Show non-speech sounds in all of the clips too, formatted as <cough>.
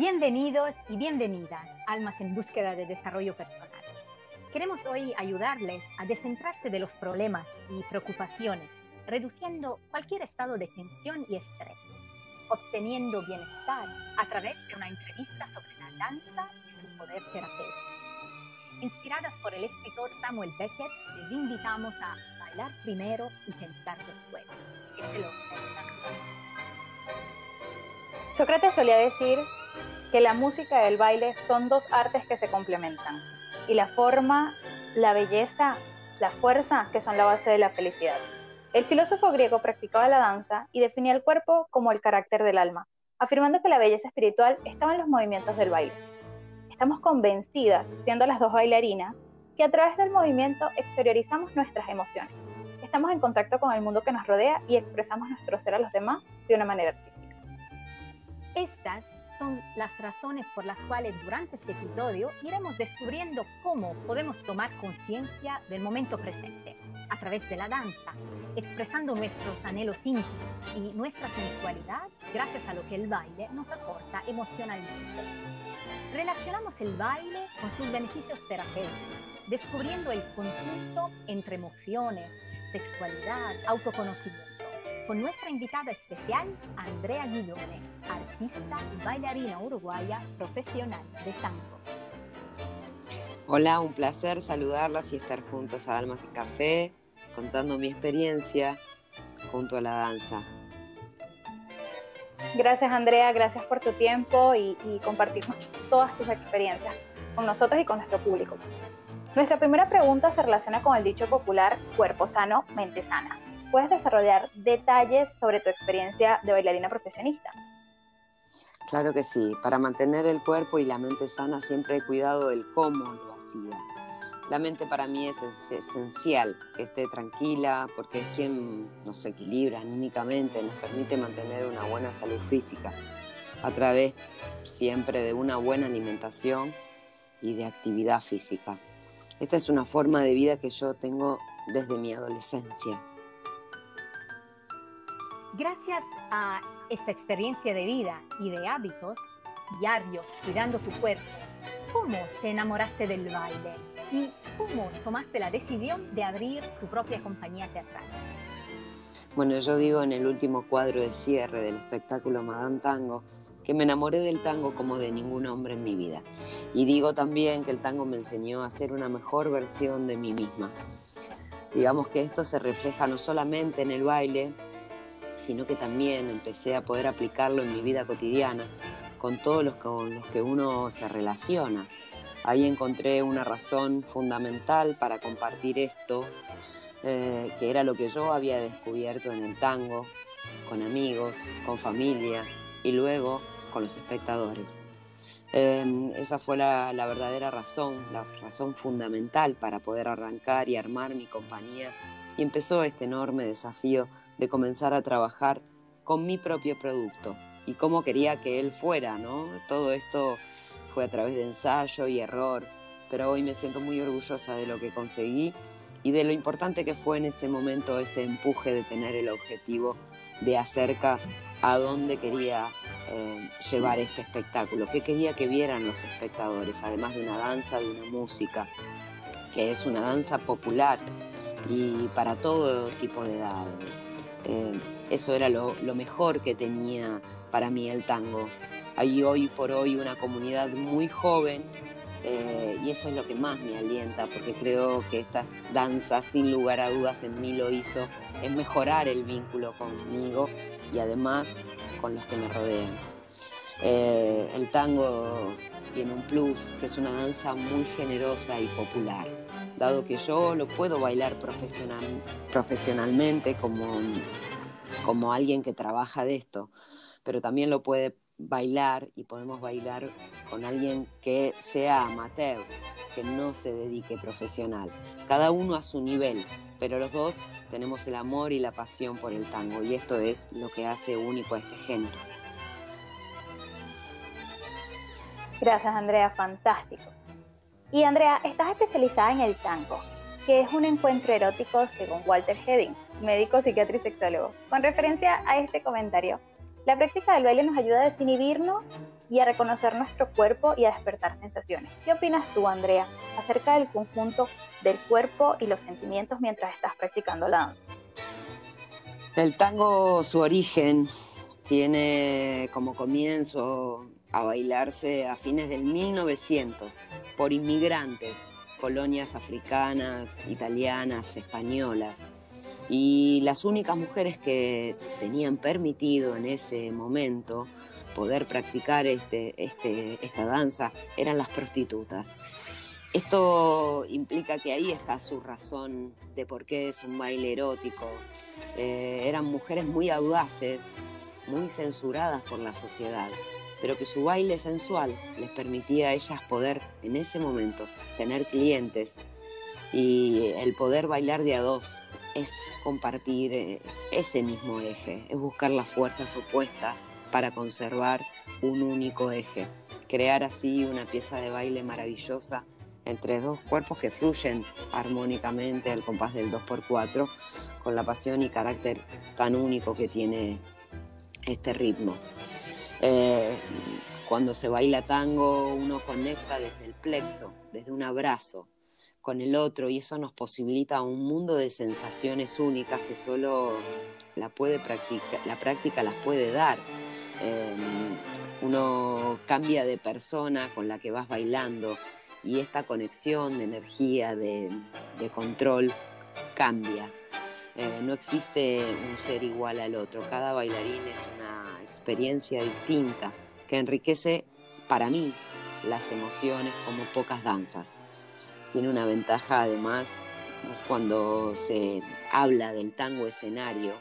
Bienvenidos y bienvenidas, almas en búsqueda de desarrollo personal. Queremos hoy ayudarles a descentrarse de los problemas y preocupaciones, reduciendo cualquier estado de tensión y estrés, obteniendo bienestar a través de una entrevista sobre la danza y su poder terapéutico. Inspiradas por el escritor Samuel Beckett, les invitamos a bailar primero y pensar después. Que se lo Sócrates solía decir que la música y el baile son dos artes que se complementan y la forma, la belleza, la fuerza que son la base de la felicidad. El filósofo griego practicaba la danza y definía el cuerpo como el carácter del alma, afirmando que la belleza espiritual estaba en los movimientos del baile. Estamos convencidas, siendo las dos bailarinas, que a través del movimiento exteriorizamos nuestras emociones. Estamos en contacto con el mundo que nos rodea y expresamos nuestro ser a los demás de una manera artística. Estas son las razones por las cuales durante este episodio iremos descubriendo cómo podemos tomar conciencia del momento presente a través de la danza, expresando nuestros anhelos íntimos y nuestra sensualidad gracias a lo que el baile nos aporta emocionalmente. Relacionamos el baile con sus beneficios terapéuticos, descubriendo el conjunto entre emociones, sexualidad, autoconocimiento con nuestra invitada especial, Andrea Guillone, artista y bailarina uruguaya profesional de tango. Hola, un placer saludarlas y estar juntos a Almas y Café, contando mi experiencia junto a la danza. Gracias Andrea, gracias por tu tiempo y, y compartir todas tus experiencias con nosotros y con nuestro público. Nuestra primera pregunta se relaciona con el dicho popular cuerpo sano, mente sana. ¿Puedes desarrollar detalles sobre tu experiencia de bailarina profesionista? Claro que sí. Para mantener el cuerpo y la mente sana siempre he cuidado el cómo lo hacía. La mente para mí es esencial, que esté tranquila, porque es quien nos equilibra anímicamente, nos permite mantener una buena salud física a través siempre de una buena alimentación y de actividad física. Esta es una forma de vida que yo tengo desde mi adolescencia. Gracias a esta experiencia de vida y de hábitos diarios cuidando tu cuerpo, ¿cómo te enamoraste del baile? ¿Y cómo tomaste la decisión de abrir tu propia compañía teatral? Bueno, yo digo en el último cuadro de cierre del espectáculo Madame Tango que me enamoré del tango como de ningún hombre en mi vida. Y digo también que el tango me enseñó a ser una mejor versión de mí misma. Digamos que esto se refleja no solamente en el baile, sino que también empecé a poder aplicarlo en mi vida cotidiana, con todos los con los que uno se relaciona. Ahí encontré una razón fundamental para compartir esto, eh, que era lo que yo había descubierto en el tango, con amigos, con familia y luego con los espectadores. Em, esa fue la, la, verdadera razón, la razón fundamental para poder arrancar y armar mi compañía. Y empezó este enorme desafío de comenzar a trabajar con mi propio producto y cómo quería que él fuera, ¿no? Todo esto fue a través de ensayo y error, pero hoy me siento muy orgullosa de lo que conseguí y de lo importante que fue en ese momento ese empuje de tener el objetivo de acerca a dónde quería eh, llevar este espectáculo, qué quería que vieran los espectadores, además de una danza, de una música, que es una danza popular y para todo tipo de edades. Eso era lo, mejor que tenía para mí el tango. Hay hoy por hoy una comunidad muy joven eh, y eso es lo que más me alienta porque creo que estas danzas sin lugar a dudas en mí lo hizo, es mejorar el vínculo conmigo y además con los que me rodean. Eh, el tango tiene un plus, que es una danza muy generosa y popular dado que yo lo puedo bailar profesional, profesionalmente como, como alguien que trabaja de esto, pero también lo puede bailar y podemos bailar con alguien que sea amateur, que no se dedique profesional. Cada uno a su nivel, pero los dos tenemos el amor y la pasión por el tango y esto es lo que hace único a este género. Gracias Andrea, fantástico. Y Andrea, estás especializada en el tango, que es un encuentro erótico según Walter Hedding, médico, psiquiatra y sexólogo. Con referencia a este comentario, La práctica del baile nos ayuda a desinhibirnos y a reconocer nuestro cuerpo y a despertar sensaciones. ¿Qué opinas tú, Andrea, acerca del conjunto del cuerpo y los sentimientos mientras estás practicando la danza? El tango, su origen, tiene como comienzo a bailarse a fines del 1900 por inmigrantes, colonias africanas, italianas, españolas. Y las únicas mujeres que tenían permitido en ese momento poder practicar este, este, esta danza eran las prostitutas. Esto implica que ahí está su razón de por qué es un baile erótico. Eh, eran mujeres muy audaces, muy censuradas por la sociedad, pero que su baile sensual les permitía a ellas poder en ese momento tener clientes y el poder bailar de a dos es compartir eh, ese mismo eje, es buscar las fuerzas opuestas para conservar un único eje, crear así una pieza de baile maravillosa entre dos cuerpos que fluyen armónicamente al compás del 2x4 con la pasión y carácter tan único que tiene este ritmo. Eh, cuando se baila tango uno conecta desde el plexo, desde un abrazo con el otro y eso nos posibilita un mundo de sensaciones únicas que solo la, puede practicar, la práctica las puede dar. Eh, uno cambia de persona con la que vas bailando y esta conexión de energía, de, control, cambia. Eh, no existe un ser igual al otro, cada bailarín es una experiencia distinta que enriquece para mí las emociones como pocas danzas. Tiene una ventaja además cuando se habla del tango escenario,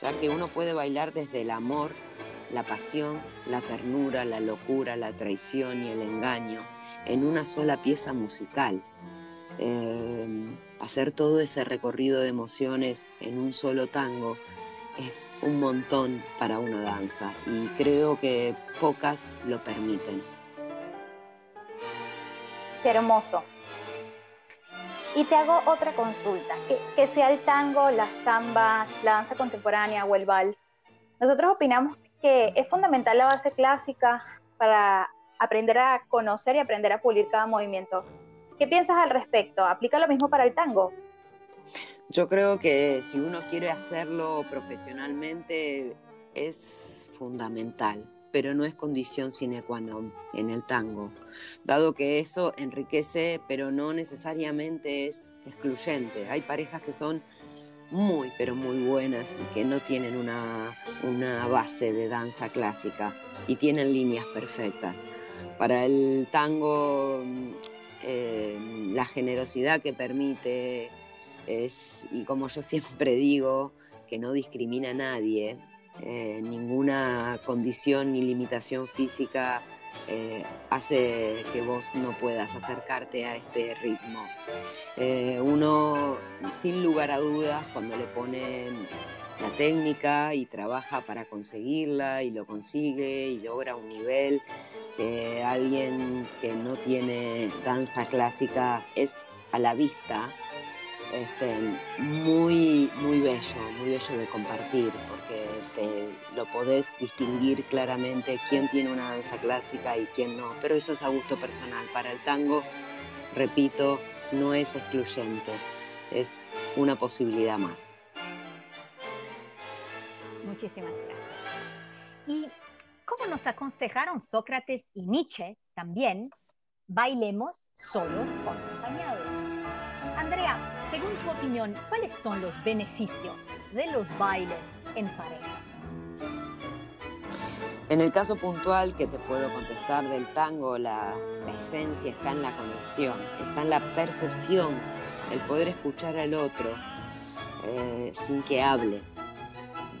ya que uno puede bailar desde el amor, la pasión, la ternura, la locura, la traición y el engaño en una sola pieza musical. Eh, hacer todo ese recorrido de emociones en un solo tango es un montón para una danza y creo que pocas lo permiten. Qué hermoso. Y te hago otra consulta, que, sea el tango, las zambas, la danza contemporánea o el bal. Nosotros opinamos que es fundamental la base clásica para aprender a conocer y aprender a pulir cada movimiento. ¿Qué piensas al respecto? ¿Aplica lo mismo para el tango? Yo creo que si uno quiere hacerlo profesionalmente es fundamental, pero no es condición sine qua non en el tango, dado que eso enriquece, pero no necesariamente es excluyente. Hay parejas que son muy, pero muy buenas y que no tienen una, una base de danza clásica y tienen líneas perfectas. Para el tango, eh, la generosidad que permite es, y como yo <laughs> siempre digo, que no discrimina a nadie, eh, ninguna condición ni limitación física eh, hace que vos no puedas acercarte a este ritmo. uno, sin lugar a dudas, cuando le ponen la técnica y trabaja para conseguirla y lo consigue y logra un nivel que alguien que no tiene danza clásica es a la vista este, muy, muy bello, muy bello de compartir, porque lo podés distinguir claramente quién tiene una danza clásica y quién no, pero eso es a gusto personal. Para el tango, repito, no es excluyente, es una posibilidad más. Muchísimas gracias. Y como nos aconsejaron Sócrates y Nietzsche también, bailemos solos o acompañados. Andrea, según tu opinión, ¿cuáles son los beneficios de los bailes en pareja? En el caso puntual que te puedo contestar del tango, la, esencia está en la conexión, está en la percepción, el poder escuchar al otro eh, sin que hable,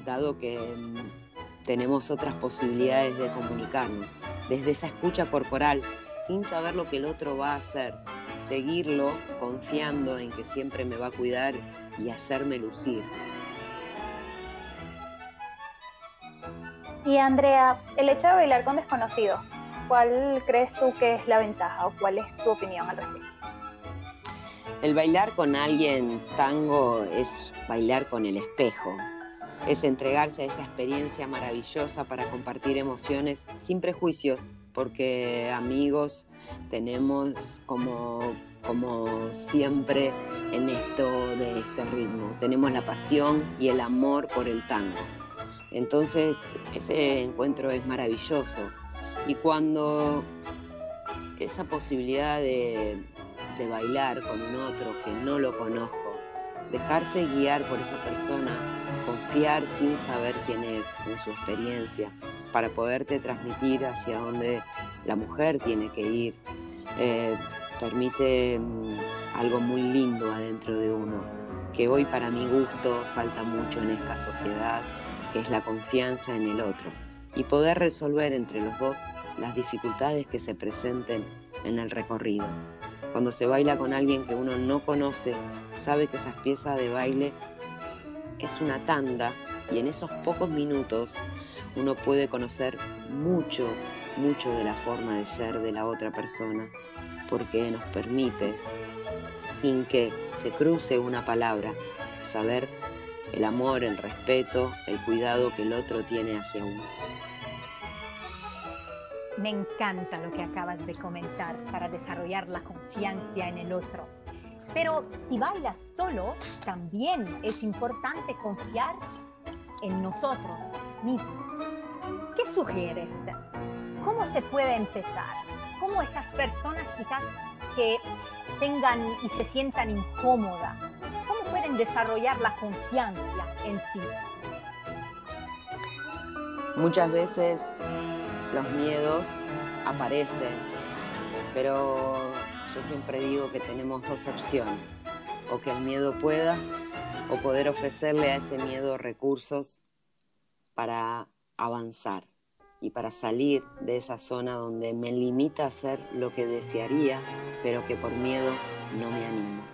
dado que mm, tenemos otras posibilidades de comunicarnos, desde esa escucha corporal, sin saber lo que el otro va a hacer, seguirlo confiando en que siempre me va a cuidar y hacerme lucir. Y Andrea, el hecho de bailar con desconocidos, ¿cuál crees tú que es la ventaja o cuál es tu opinión al respecto? El bailar con alguien tango es bailar con el espejo, es entregarse a esa experiencia maravillosa para compartir emociones sin prejuicios, porque amigos tenemos como, como siempre en esto de este ritmo, tenemos la pasión y el amor por el tango. Entonces ese encuentro es maravilloso. Y cuando esa posibilidad de, bailar con un otro que no lo conozco, dejarse guiar por esa persona, confiar sin saber quién es en su experiencia, para poderte transmitir hacia dónde la mujer tiene que ir, eh, permite mm, algo muy lindo adentro de uno, que hoy para mi gusto falta mucho en esta sociedad, que es la confianza en el otro, y poder resolver entre los dos las dificultades que se presenten en el recorrido. Cuando se baila con alguien que uno no conoce, sabe que esas piezas de baile es una tanda y en esos pocos minutos uno puede conocer mucho, mucho de la forma de ser de la otra persona, porque nos permite, sin que se cruce una palabra, saber el amor, el respeto, el cuidado que el otro tiene hacia uno. Me encanta lo que acabas de comentar para desarrollar la confianza en el otro. Pero si bailas solo, también es importante confiar en nosotros mismos. ¿Qué sugieres? ¿Cómo se puede empezar? ¿Cómo esas personas quizás que tengan y se sientan incómodas, cómo pueden desarrollar la confianza en sí? Muchas veces los miedos aparecen, pero yo siempre digo que tenemos dos opciones, o que el miedo pueda, o poder ofrecerle a ese miedo recursos para avanzar y para salir de esa zona donde me limita a hacer lo que desearía, pero que por miedo no me animo.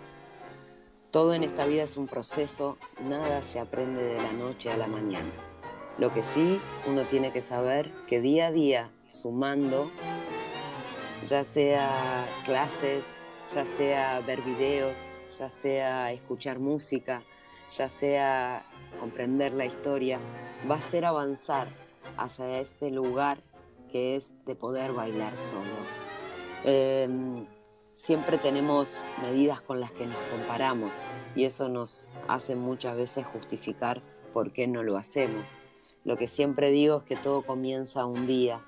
Todo en esta vida es un proceso, nada se aprende de la noche a la mañana. Lo que sí, uno tiene que saber que día a día, sumando, ya sea clases, ya sea ver videos, ya sea escuchar música, ya sea comprender la historia, va a ser avanzar hacia este lugar que es de poder bailar solo. Em, siempre tenemos medidas con las que nos comparamos y eso nos hace muchas veces justificar por qué no lo hacemos. Lo que siempre digo es que todo comienza un día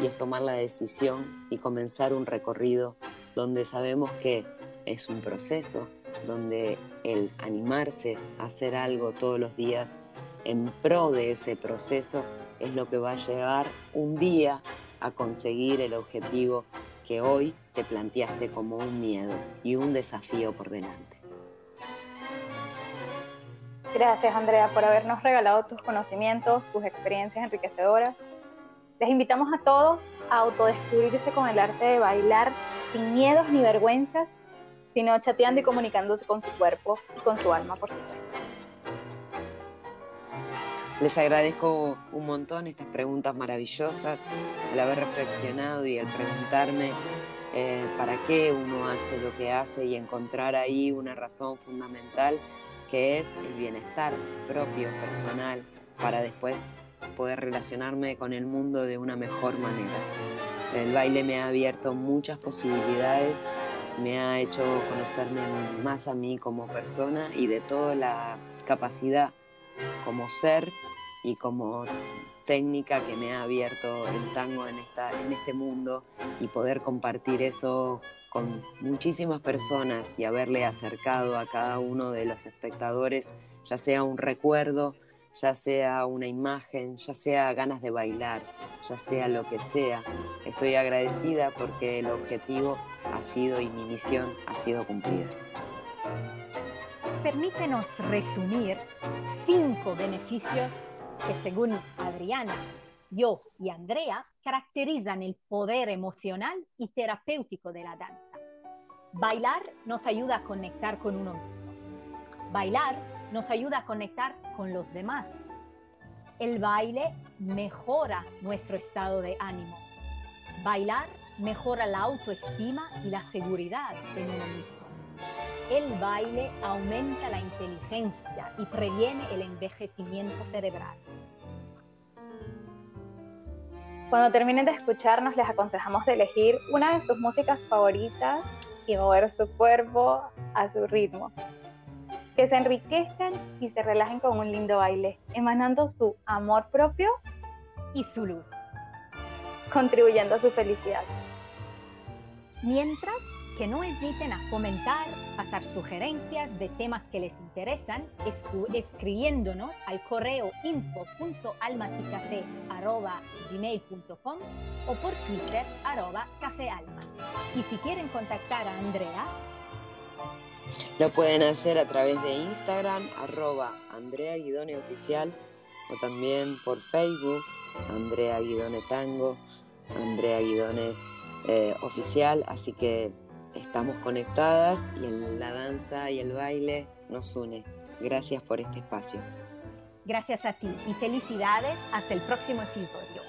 y es tomar la decisión y comenzar un recorrido donde sabemos que es un proceso, donde el animarse a hacer algo todos los días en pro de ese proceso es lo que va a llevar un día a conseguir el objetivo hoy te planteaste como un miedo y un desafío por delante. Gracias, Andrea, por habernos regalado tus conocimientos, tus experiencias enriquecedoras. Les invitamos a todos a autodescubrirse con el arte de bailar sin miedos ni vergüenzas, sino chateando y comunicándose con su cuerpo y con su alma, por supuesto. Les agradezco un montón estas preguntas maravillosas, el haber reflexionado y el preguntarme eh, para qué uno hace lo que hace y encontrar ahí una razón fundamental que es el bienestar propio, personal, para después poder relacionarme con el mundo de una mejor manera. El baile me ha abierto muchas posibilidades, me ha hecho conocerme más a mí como persona y de toda la capacidad como ser y como técnica que me ha abierto el tango en, esta, en este mundo y poder compartir eso con muchísimas personas y haberle acercado a cada uno de los espectadores, ya sea un recuerdo, ya sea una imagen, ya sea ganas de bailar, ya sea lo que sea. Estoy agradecida porque el objetivo ha sido y mi misión ha sido cumplida. Permítenos resumir cinco beneficios que según Adriana yo y Andrea caracterizan el poder emocional y terapéutico de la danza. Bailar nos ayuda a conectar con uno mismo. Bailar nos ayuda a conectar con los demás. El baile mejora nuestro estado de ánimo. Bailar mejora la autoestima y la seguridad de uno mismo. El baile aumenta la inteligencia y previene el envejecimiento cerebral. Cuando terminen de escucharnos, les aconsejamos de elegir una de sus músicas favoritas y mover su cuerpo a su ritmo. Que se enriquezcan y se relajen con un lindo baile, emanando su amor propio y su luz, contribuyendo a su felicidad. Mientras que no hesiten a comentar, pasar sugerencias de temas que les interesan, escribiéndonos al correo info.almasicafé.gmail.com o por Twitter arroba cafealma. Y si quieren contactar a Andrea, lo pueden hacer a través de Instagram, arroba Andrea Guidone o también por Facebook, Andrea Guidone Tango, Andrea Guidone Oficial, así que estamos conectadas y la danza y el baile nos une. Gracias por este espacio. Gracias a ti y felicidades hasta el próximo episodio.